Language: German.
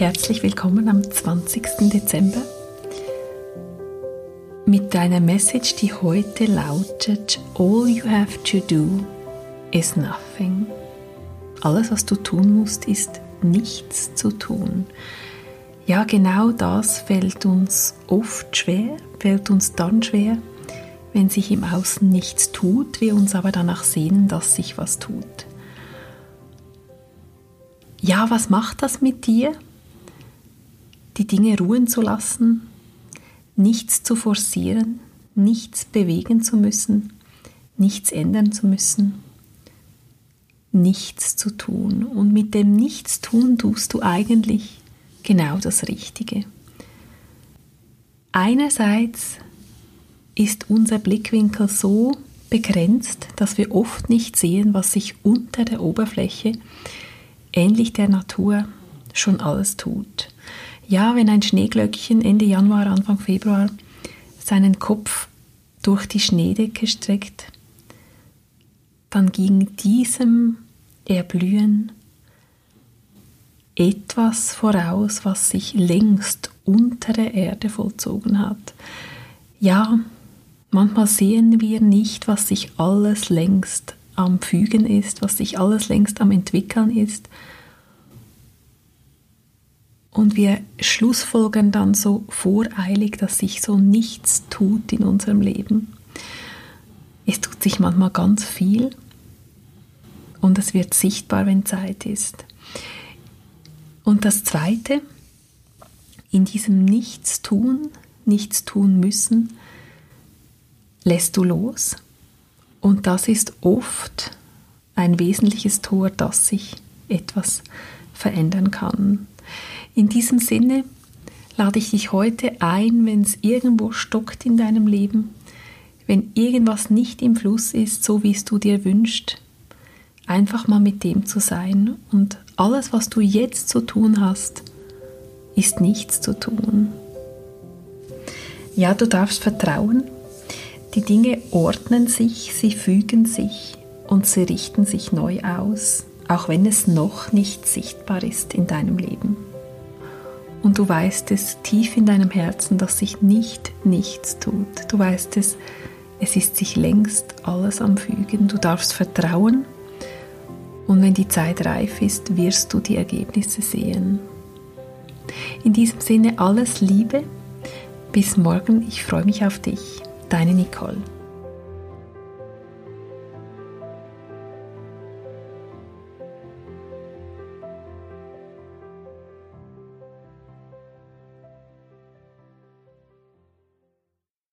Herzlich willkommen am 20. Dezember mit deiner Message, die heute lautet: All you have to do is nothing. Alles, was du tun musst, ist nichts zu tun. Ja, genau das fällt uns oft schwer, fällt uns dann schwer, wenn sich im Außen nichts tut, wir uns aber danach sehnen, dass sich was tut. Ja, was macht das mit dir? Die Dinge ruhen zu lassen, nichts zu forcieren, nichts bewegen zu müssen, nichts ändern zu müssen, nichts zu tun. Und mit dem Nichtstun tust du eigentlich genau das Richtige. Einerseits ist unser Blickwinkel so begrenzt, dass wir oft nicht sehen, was sich unter der Oberfläche, ähnlich der Natur, schon alles tut. Ja, wenn ein Schneeglöckchen Ende Januar, Anfang Februar seinen Kopf durch die Schneedecke streckt, dann ging diesem Erblühen etwas voraus, was sich längst unter der Erde vollzogen hat. Ja, manchmal sehen wir nicht, was sich alles längst am Fügen ist, was sich alles längst am Entwickeln ist. Und wir schlussfolgern dann so voreilig, dass sich so nichts tut in unserem Leben. Es tut sich manchmal ganz viel und es wird sichtbar, wenn Zeit ist. Und das Zweite, in diesem Nichtstun, nichts tun müssen, lässt du los. Und das ist oft ein wesentliches Tor, dass sich etwas verändern kann. In diesem Sinne lade ich dich heute ein, wenn es irgendwo stockt in deinem Leben, wenn irgendwas nicht im Fluss ist, so wie es du dir wünschst, einfach mal mit dem zu sein und alles, was du jetzt zu tun hast, ist nichts zu tun. Ja, du darfst vertrauen, die Dinge ordnen sich, sie fügen sich und sie richten sich neu aus, auch wenn es noch nicht sichtbar ist in deinem Leben. Und du weißt es tief in deinem Herzen, dass sich nicht nichts tut. Du weißt es, es ist sich längst alles am Fügen. Du darfst vertrauen und wenn die Zeit reif ist, wirst du die Ergebnisse sehen. In diesem Sinne alles Liebe. Bis morgen. Ich freue mich auf dich. Deine Nicole.